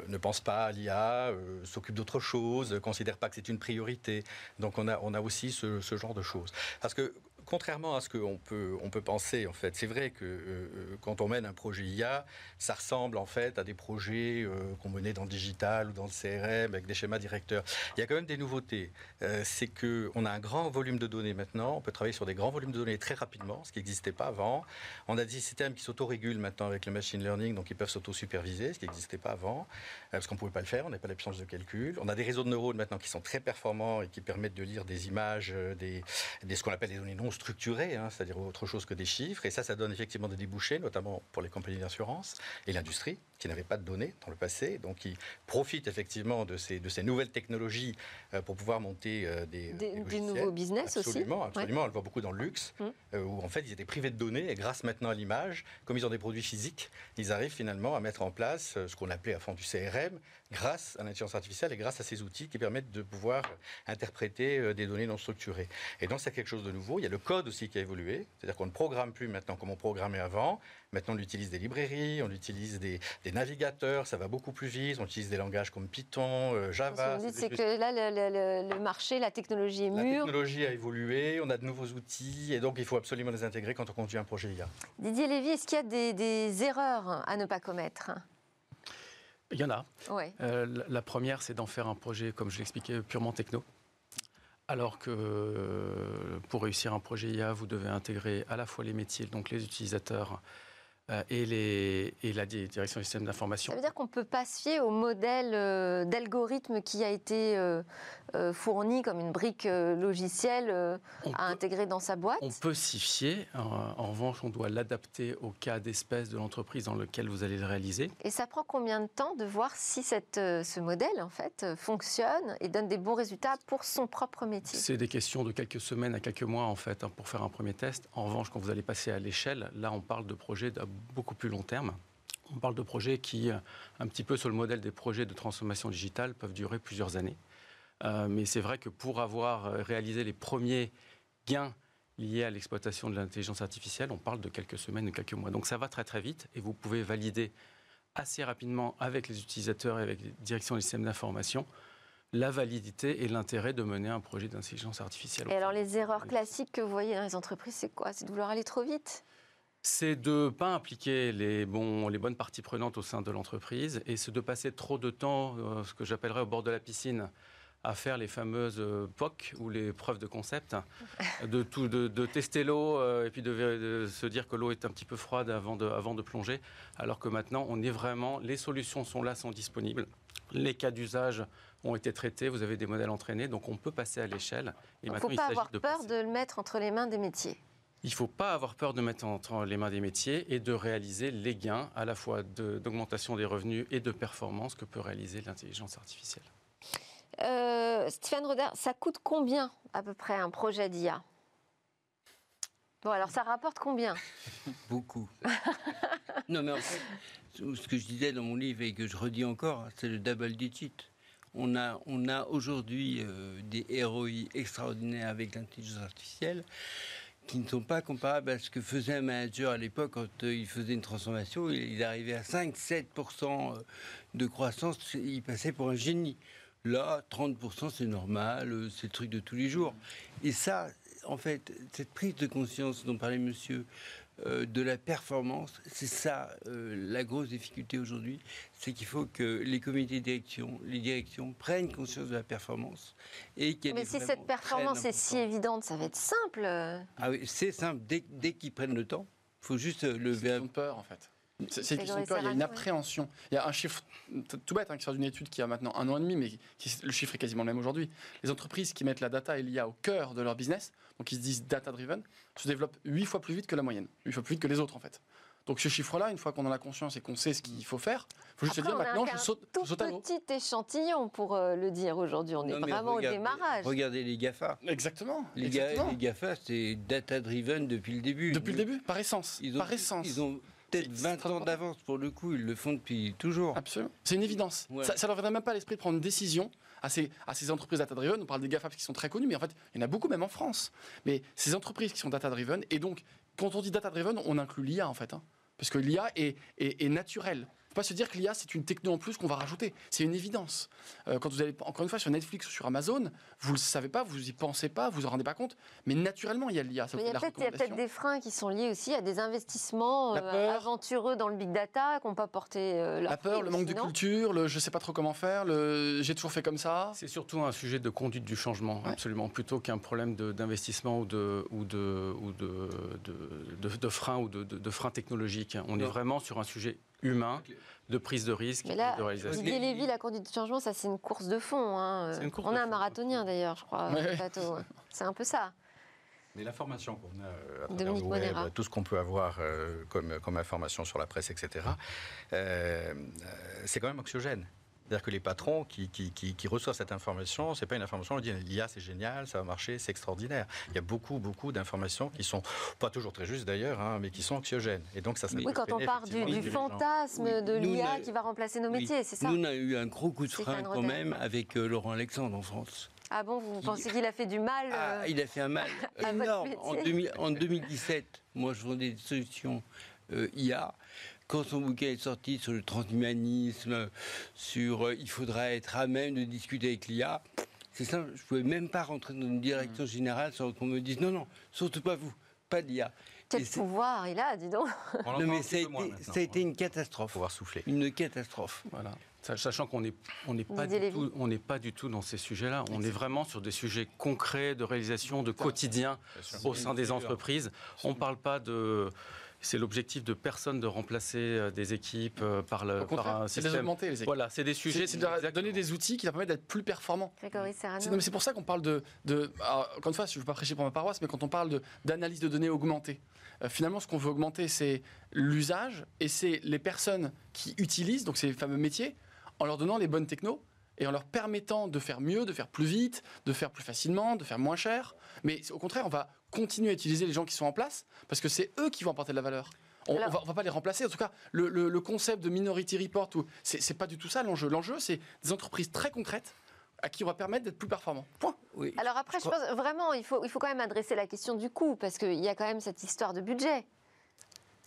ne, pensent pas à l'IA, s'occupent d'autre chose, ne considèrent pas que c'est une priorité. Donc, on a, on a aussi ce, ce genre de choses. Parce que contrairement à ce qu'on peut, on peut penser, en fait, c'est vrai que euh, quand on mène un projet IA, ça ressemble en fait à des projets euh, qu'on menait dans le digital ou dans le CRM avec des schémas directeurs. Il y a quand même des nouveautés. Euh, c'est qu'on a un grand volume de données maintenant. On peut travailler sur des grands volumes de données très rapidement, ce qui n'existait pas avant. On a des systèmes qui s'autorégulent maintenant avec le machine learning, donc ils peuvent s'auto-superviser, ce qui n'existait pas avant, euh, parce qu'on ne pouvait pas le faire, on n'avait pas la puissance de calcul. On a des réseaux de neurones maintenant qui sont très performants et qui permettent de lire des images, euh, des- ce qu'on appelle des données non structurées, hein, c'est-à-dire autre chose que des chiffres. Et ça, ça donne effectivement des débouchés, notamment pour les compagnies d'assurance et l'industrie, qui n'avaient pas de données dans le passé, donc qui profitent effectivement de ces, de ces nouvelles technologies euh, pour pouvoir monter euh, des, Des- des nouveaux business aussi. Absolument, Ouais. absolument. On le voit beaucoup dans le luxe, euh, où en fait ils étaient privés de données et grâce maintenant à l'image, comme ils ont des produits physiques, ils arrivent finalement à mettre en place euh, ce qu'on appelait à fond du CRM, grâce à l'intelligence artificielle et grâce à ces outils qui permettent de pouvoir interpréter euh, des données non structurées. Et donc c'est quelque chose de nouveau. Il y a le code aussi qui a évolué, c'est-à-dire qu'on ne programme plus maintenant comme on programmait avant. Maintenant on utilise des librairies, on utilise des, des navigateurs, ça va beaucoup plus vite. On utilise des langages comme Python, euh, Ce Java. que vous dites, des c'est que là, le, le- le- le marché, la technologie est la mûre. technologie a évolué, on a de nouveaux outils et donc il faut absolument les intégrer quand on conduit un projet IA. Didier Lévy, est-ce qu'il y a des, des erreurs à ne pas commettre? Il y en a. Ouais. Euh, la- la première, c'est d'en faire un projet, comme je l'expliquais, purement techno. Alors que euh, pour réussir un projet IA, vous devez intégrer à la fois les métiers, donc les utilisateurs, euh, et, les, et la di- direction du système d'information. Ça veut dire qu'on ne peut pas se fier au modèle euh, d'algorithme qui a été euh, euh, fourni comme une brique euh, logicielle euh, On à peut- intégrer dans sa boîte? On peut s'y fier. En, en revanche, on doit l'adapter au cas d'espèce de l'entreprise dans lequel vous allez le réaliser. Et ça prend combien de temps de voir si cette, euh, ce modèle en fait euh, fonctionne et donne des bons résultats pour son propre métier? C'est des questions de quelques semaines à quelques mois en fait hein, pour faire un premier test. En revanche, quand vous allez passer à l'échelle, là, on parle de projets à beaucoup plus long terme. On parle de projets qui, euh, un petit peu sur le modèle des projets de transformation digitale, peuvent durer plusieurs années. Euh, mais c'est vrai que pour avoir euh, réalisé les premiers gains liés à l'exploitation de l'intelligence artificielle, on parle de quelques semaines ou quelques mois. Donc ça va très très vite et vous pouvez valider assez rapidement avec les utilisateurs et avec les directions des systèmes d'information la validité et l'intérêt de mener un projet d'intelligence artificielle. Et alors les erreurs classiques que vous voyez dans les entreprises, c'est quoi? C'est de vouloir aller trop vite? C'est de ne pas impliquer les, bons, les bonnes parties prenantes au sein de l'entreprise et c'est de passer trop de temps, euh, ce que j'appellerais au bord de la piscine, à faire les fameuses euh, POC ou les preuves de concept, de, tout, de, de tester l'eau euh, et puis de, de se dire que l'eau est un petit peu froide avant de, avant de plonger, alors que maintenant on est vraiment, les solutions sont là, sont disponibles, les cas d'usage ont été traités, vous avez des modèles entraînés, donc on peut passer à l'échelle. Il ne faut pas avoir de peur passer. de le mettre entre les mains des métiers. Il ne faut pas avoir peur de mettre entre les mains des métiers et de réaliser les gains à la fois de- d'augmentation des revenus et de performance que peut réaliser l'intelligence artificielle. Euh, Stéphane Roder, ça coûte combien à peu près un projet d'IA Bon, alors ça rapporte combien? Beaucoup. non, mais en fait, ce que je disais dans mon livre et que je redis encore, c'est le double digit. On a, on a aujourd'hui euh, des ROI extraordinaires avec l'intelligence artificielle qui ne sont pas comparables à ce que faisait un manager à l'époque quand euh, il faisait une transformation. Il, arrivait à 5-7% de croissance, il passait pour un génie. Là, 30%, c'est normal, euh, c'est le truc de tous les jours. Et ça, en fait, cette prise de conscience dont parlait monsieur, euh, de la performance, c'est ça euh, la grosse difficulté aujourd'hui, c'est qu'il faut que les comités de direction, les directions prennent conscience de la performance. Et qu'elle Mais est si cette performance est si évidente, ça va être simple. Ah oui, c'est simple, dès, dès qu'ils prennent le temps, il faut juste euh, le C'est une peur, en fait. C'est une question de peur, il y a une appréhension. Il y a un chiffre tout bête hein, qui sort d'une étude qui a maintenant un an et demi, mais qui, le chiffre est quasiment le même aujourd'hui. Les entreprises qui mettent la data et l'IA au cœur de leur business, donc qui se disent data-driven, se développent huit fois plus vite que la moyenne, huit fois plus vite que les autres en fait. Donc ce chiffre-là, une fois qu'on en a conscience et qu'on sait ce qu'il faut faire, il faut juste Après, se dire maintenant je saute, tout je saute à l'eau. petit échantillon pour euh, le dire aujourd'hui. On est Non, vraiment regardez- au démarrage. Regardez les GAFA. Exactement. Les, ga- les GAFA, c'est data-driven depuis le début. Depuis le début, par essence. Ils ont, par essence. Ils ont peut-être C'est 20 extrêmement ans d'avance pour le coup, ils le font depuis toujours. Absolument. C'est une évidence. Ouais. Ça ne leur viendrait même pas à l'esprit de prendre une décision à ces, à ces entreprises data-driven. On parle des GAFA qui sont très connus, mais en fait, il y en a beaucoup même en France. Mais ces entreprises qui sont data-driven, et donc, quand on dit data-driven, on inclut l'IA en fait. hein. parce que l'IA est, est, est naturelle. Il ne faut pas se dire que l'IA, c'est une techno en plus qu'on va rajouter. C'est une évidence. Euh, quand vous allez, encore une fois, sur Netflix ou sur Amazon, vous ne le savez pas, vous n'y pensez pas, vous vous en rendez pas compte, mais naturellement, il y a l'IA. Il y a peut-être y des freins qui sont liés aussi à des investissements euh, peur. aventureux dans le big data qui n'ont pas porté euh, La peur, fruit le manque de culture, le je ne sais pas trop comment faire, le j'ai toujours fait comme ça. C'est surtout un sujet de conduite du changement, Ouais. absolument, plutôt qu'un problème d'investissement ou de, ou de, ou de, de, de- de frein ou de, de, de frein technologique. On est vraiment sur un sujet humain, de prise de risque, Mais là, de réalisation. Didier Lévy, la conduite du changement, ça c'est une course de fond. hein. C'est une course On de a un marathonien d'ailleurs, je crois, Ouais, plateau. C'est un peu ça. Mais l'information qu'on a euh, à travers Dominique le web, Monera. tout ce qu'on peut avoir euh, comme, comme information sur la presse, etc., euh, c'est quand même anxiogène. C'est-à-dire que les patrons qui, qui, qui- qui reçoivent cette information, c'est pas une information, on dit l'IA c'est génial, ça va marcher, c'est extraordinaire. Il y a beaucoup, beaucoup d'informations qui sont pas toujours très justes d'ailleurs, hein, mais qui sont anxiogènes. Et donc ça, ça Oui, quand on part du, fantasme Oui, de l'IA qui va remplacer nos Oui. métiers, c'est ça Nous, on a eu un gros coup de frein quand même avec euh, Laurent Alexandre en France. Ah bon, vous Il- pensez qu'il a fait du mal Ah, euh, il a fait un mal énorme. En, métier. 2000 en 2017, moi, je vendais des solutions euh, IA. Quand son bouquin est sorti sur le transhumanisme, sur euh, il faudra être à même de discuter avec l'IA, c'est simple, je ne pouvais même pas rentrer dans une Mm. direction générale sans qu'on me dise non, non, surtout pas vous, pas d'IA. Quel pouvoir il a, dis donc On Non, mais ça a, été, ça a été une catastrophe. pouvoir souffler. Une catastrophe. Voilà. Sa- Sachant qu'on n'est on n'est pas, du tout- on n'est pas du tout dans ces sujets-là. On est vraiment sur des sujets concrets de réalisation, de quotidien au sein des entreprises. On ne parle pas de C'est l'objectif de personne de remplacer euh, des équipes euh, par, le, par un c'est de les système. augmenter les équipes. Voilà, c'est des sujets. C'est c'est de donner des outils qui leur permettent d'être plus performants. C'est c'est pour ça qu'on parle de, de alors, encore une fois, je ne veux pas prêcher pour ma paroisse, mais quand on parle de- d'analyse de, données augmentée, euh, finalement, ce qu'on veut augmenter, c'est l'usage et c'est les personnes qui utilisent, donc ces fameux métiers, en leur donnant les bonnes technos et en leur permettant de faire mieux, de faire plus vite, de faire plus facilement, de faire moins cher. Mais au contraire, on va continuer à utiliser les gens qui sont en place parce que c'est eux qui vont apporter de la valeur. On, on va, pas les remplacer. En tout cas, le, le- le concept de Minority Report, c'est pas du tout ça l'enjeu. L'enjeu, c'est des entreprises très concrètes à qui on va permettre d'être plus performants. Point. Oui. Alors après, je, pense vraiment, il faut, il faut quand même adresser la question du coût, parce qu'il y a quand même cette histoire de budget.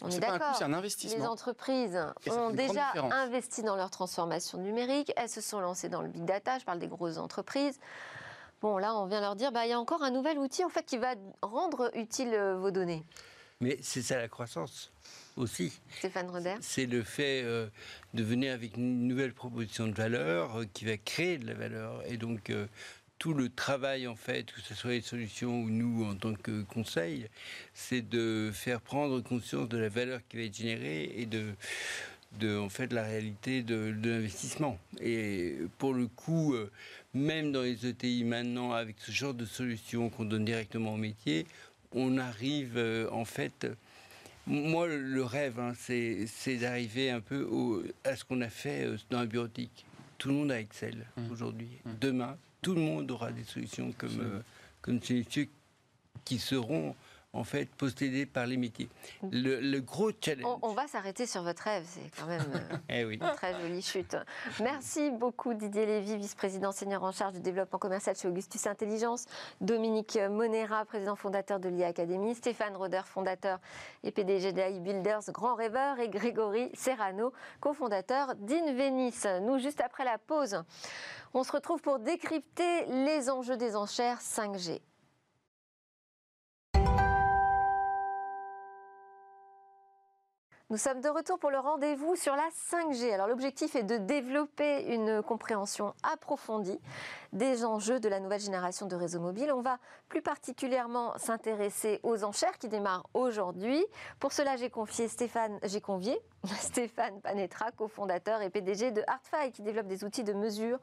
On est, d'accord. c'est un Les investissement. entreprises Et ça fait ont déjà investi dans leur transformation numérique, elles se sont lancées dans le big data, je parle des grosses entreprises. Bon, là, on vient leur dire, bah, il y a encore un nouvel outil en fait, qui va rendre utile euh, vos données. Mais c'est ça la croissance aussi. Stéphane Roder C'est le fait euh, de venir avec une nouvelle proposition de valeur euh, qui va créer de la valeur. Et donc, euh, tout le travail, en fait, que ce soit les solutions ou nous en tant que conseil, c'est de faire prendre conscience de la valeur qui va être générée et de, de en fait, la réalité de, de l'investissement. Et pour le coup, euh, même dans les ETI maintenant, avec ce genre de solutions qu'on donne directement au métier, on arrive euh, en fait. Moi, le rêve, hein, c'est c'est d'arriver un peu au- à ce qu'on a fait euh, dans la bureautique. Tout le monde a Excel Mmh. aujourd'hui. Mmh. Demain, tout le monde aura des solutions comme, euh, comme qui seront en fait possédées par les métiers. Le, le gros challenge. on, on va s'arrêter sur votre rêve, c'est quand même euh, Eh oui. une très jolie chute. Merci beaucoup Didier Lévy, vice-président senior en charge du développement commercial chez Augustus Intelligence, Dominique Monera, président fondateur de l'IA Academy, Stéphane Roder, fondateur et PDG d'AI Builders, grand rêveur, et Grégory Serrano, cofondateur d'Invenis. Nous, juste après la pause, on se retrouve pour décrypter les enjeux des enchères 5G. Nous sommes de retour pour le rendez-vous sur la 5G. Alors l'objectif est de développer une compréhension approfondie des enjeux de la nouvelle génération de réseaux mobiles. On va plus particulièrement s'intéresser aux enchères qui démarrent aujourd'hui. Pour cela, j'ai confié Stéphane, j'ai convié Stéphane Panetra, cofondateur et PDG de Artfy, qui développe des outils de mesure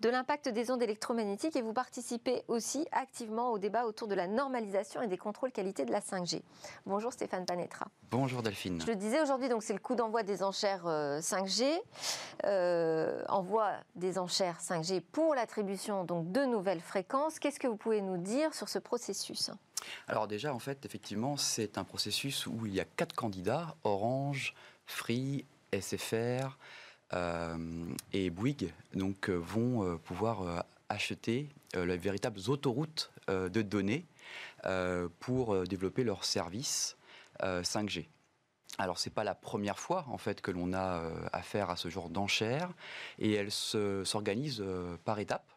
de l'impact des ondes électromagnétiques. Et vous participez aussi activement au débat autour de la normalisation et des contrôles qualité de la 5G. Bonjour Stéphane Panetra. Bonjour Delphine. Je le disais aujourd'hui, donc c'est le coup d'envoi des enchères euh, 5G, euh, envoi des enchères 5G pour l'attribution donc de nouvelles fréquences. Qu'est-ce que vous pouvez nous dire sur ce processus? Alors déjà, en fait, effectivement, c'est un processus où il y a quatre candidats, Orange, Free, SFR euh, et Bouygues, donc euh, vont euh, pouvoir acheter les véritables autoroutes de données pour développer leurs services euh, 5G. Alors c'est pas la première fois en fait que l'on a affaire à ce genre d'enchères et elles se- s'organisent par étapes.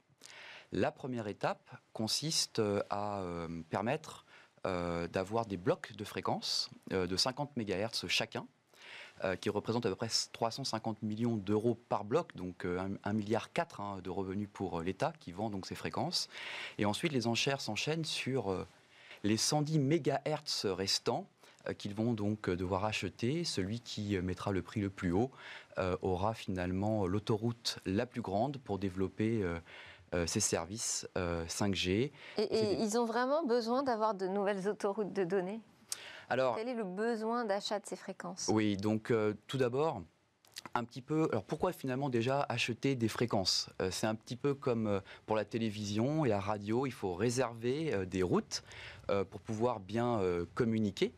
La première étape consiste à permettre d'avoir des blocs de fréquences de 50 MHz chacun, qui représentent à peu près 350 millions d'euros par bloc, donc euh, 1,4 milliard hein, de revenus pour euh, l'État qui vend donc ces fréquences. Et ensuite, les enchères s'enchaînent sur euh, les 110 MHz restants euh, qu'ils vont donc euh, devoir acheter. Celui qui euh, mettra le prix le plus haut euh, aura finalement l'autoroute la plus grande pour développer euh, euh, ces services euh, 5G. Et, ils ont vraiment besoin d'avoir de nouvelles autoroutes de données? Alors, Quel est le besoin d'achat de ces fréquences? Oui, donc euh, tout d'abord, un petit peu. Alors pourquoi finalement déjà acheter des fréquences? Euh, C'est un petit peu comme euh, pour la télévision et la radio, il faut réserver euh, des routes pour pouvoir bien communiquer.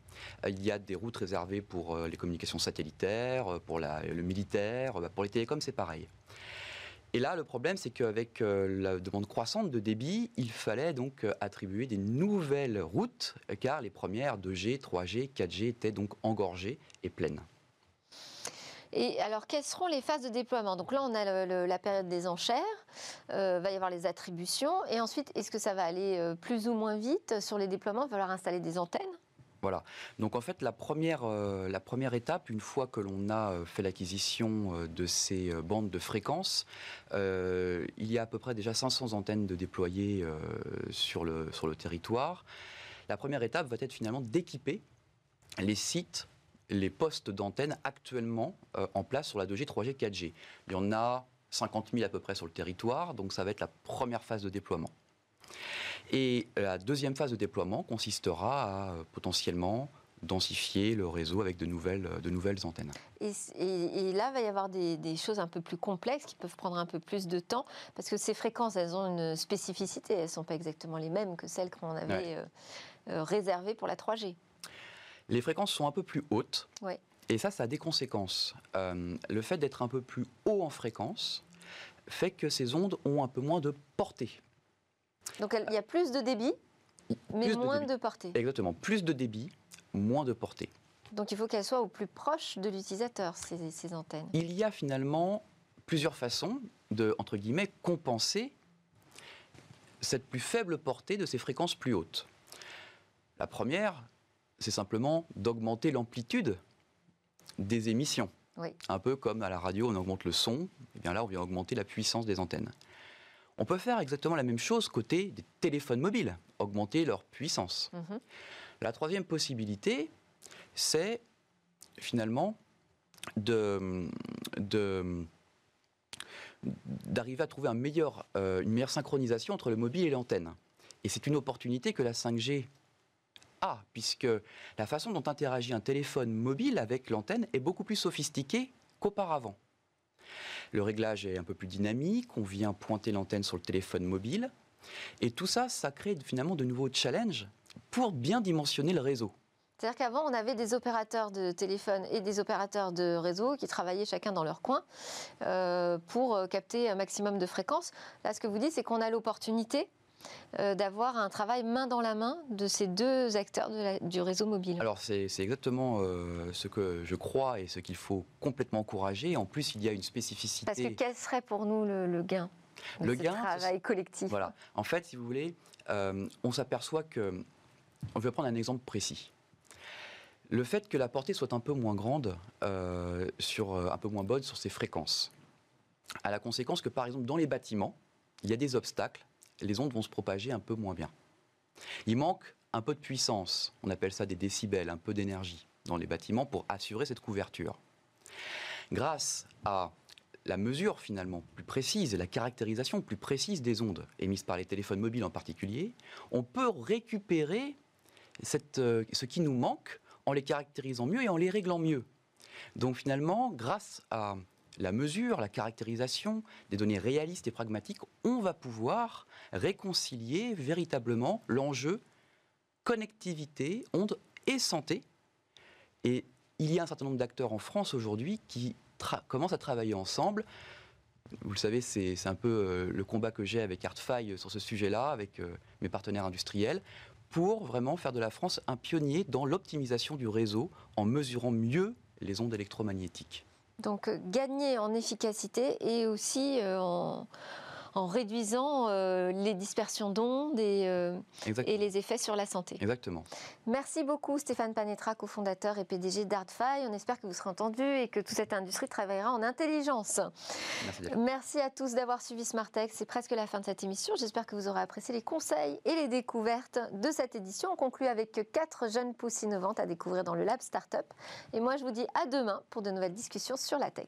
Il y a des routes réservées pour les communications satellitaires, pour la- le militaire, euh, pour les télécoms, c'est pareil. Et là, le problème, c'est qu'avec euh, la demande croissante de débit, il fallait donc euh, attribuer des nouvelles routes, euh, car les premières 2G, 3G, 4G étaient donc engorgées et pleines. Et alors, quelles seront les phases de déploiement? Donc là, on a la période des enchères, euh, va y avoir les attributions, et ensuite, est-ce que ça va aller plus ou moins vite sur les déploiements? Il va falloir installer des antennes Voilà. Donc en fait, la première, euh, la première étape, une fois que l'on a euh, fait l'acquisition euh, de ces bandes de fréquences, il y a à peu près déjà 500 antennes de déployées sur, le, territoire. La première étape va être finalement d'équiper les sites les postes d'antenne actuellement en place sur la 2G, 3G, 4G. Il y en a 50 000 à peu près sur le territoire, donc ça va être la première phase de déploiement. Et la deuxième phase de déploiement consistera à euh, potentiellement densifier le réseau avec de nouvelles, euh, de nouvelles antennes. Et, et- et là, il va y avoir des, des choses un peu plus complexes qui peuvent prendre un peu plus de temps, parce que ces fréquences, elles ont une spécificité, elles ne sont pas exactement les mêmes que celles qu'on avait Ouais. euh, euh, réservées pour la 3G. Les fréquences sont un peu plus hautes. Ouais. Et ça, ça a des conséquences. Euh, le fait d'être un peu plus haut en fréquence fait que ces ondes ont un peu moins de portée. Donc il y a plus de débit, mais Plus de moins débit. de portée. Exactement. Plus de débit, moins de portée. Donc il faut qu'elles soient au plus proche de l'utilisateur, ces, ces antennes. Il y a finalement plusieurs façons de, entre guillemets, compenser cette plus faible portée de ces fréquences plus hautes. La première, c'est simplement d'augmenter l'amplitude des émissions. Oui. Un peu comme à la radio, on augmente le son, et bien là, on vient augmenter la puissance des antennes. On peut faire exactement la même chose côté des téléphones mobiles, augmenter leur puissance. Mhm. La troisième possibilité, c'est finalement de, de- d'arriver à trouver un meilleur, euh, une meilleure synchronisation entre le mobile et l'antenne. Et c'est une opportunité que la 5G a, puisque la façon dont interagit un téléphone mobile avec l'antenne est beaucoup plus sophistiquée qu'auparavant. Le réglage est un peu plus dynamique, on vient pointer l'antenne sur le téléphone mobile, et tout ça, ça crée finalement de nouveaux challenges pour bien dimensionner le réseau. C'est-à-dire qu'avant, on avait des opérateurs de téléphone et des opérateurs de réseau qui travaillaient chacun dans leur coin euh, pour capter un maximum de fréquences. Là, ce que vous dites, c'est qu'on a l'opportunité euh, d'avoir un travail main dans la main de ces deux acteurs de la- du réseau mobile. Alors c'est exactement euh, ce que je crois et ce qu'il faut complètement encourager. En plus, il y a une spécificité. Parce que quel serait pour nous le, le gain de Le ce gain, ce travail collectif Voilà. En fait, si vous voulez, euh, on s'aperçoit que. On va prendre un exemple précis. Le fait que la portée soit un peu moins grande, sur, un peu moins bonne sur ces fréquences, a la conséquence que, par exemple, dans les bâtiments, il y a des obstacles, les ondes vont se propager un peu moins bien. Il manque un peu de puissance, on appelle ça des décibels, un peu d'énergie dans les bâtiments pour assurer cette couverture. Grâce à la mesure finalement plus précise, la caractérisation plus précise des ondes émises par les téléphones mobiles en particulier, on peut récupérer euh, ce qui nous manque en les caractérisant mieux et en les réglant mieux. Donc finalement, grâce à la mesure, la caractérisation des données réalistes et pragmatiques, on va pouvoir réconcilier véritablement l'enjeu connectivité, ondes et santé. Et il y a un certain nombre d'acteurs en France aujourd'hui qui commencent à travailler ensemble. Vous le savez, c'est un peu euh, le combat que j'ai avec Artfile sur ce sujet-là, avec euh, mes partenaires industriels, pour vraiment faire de la France un pionnier dans l'optimisation du réseau en mesurant mieux les ondes électromagnétiques. Donc euh, gagner en efficacité et aussi euh, en, en réduisant euh, les dispersions d'ondes et, euh, et les effets sur la santé. Exactement. Merci beaucoup Stéphane Panetra, cofondateur et PDG d'Artfy. On espère que vous serez entendu et que toute cette industrie travaillera en intelligence. Merci à tous d'avoir suivi Smartech. C'est presque la fin de cette émission. J'espère que vous aurez apprécié les conseils et les découvertes de cette édition. On conclut avec quatre jeunes pousses innovantes à découvrir dans le Lab Startup. Et moi, je vous dis à demain pour de nouvelles discussions sur la tech.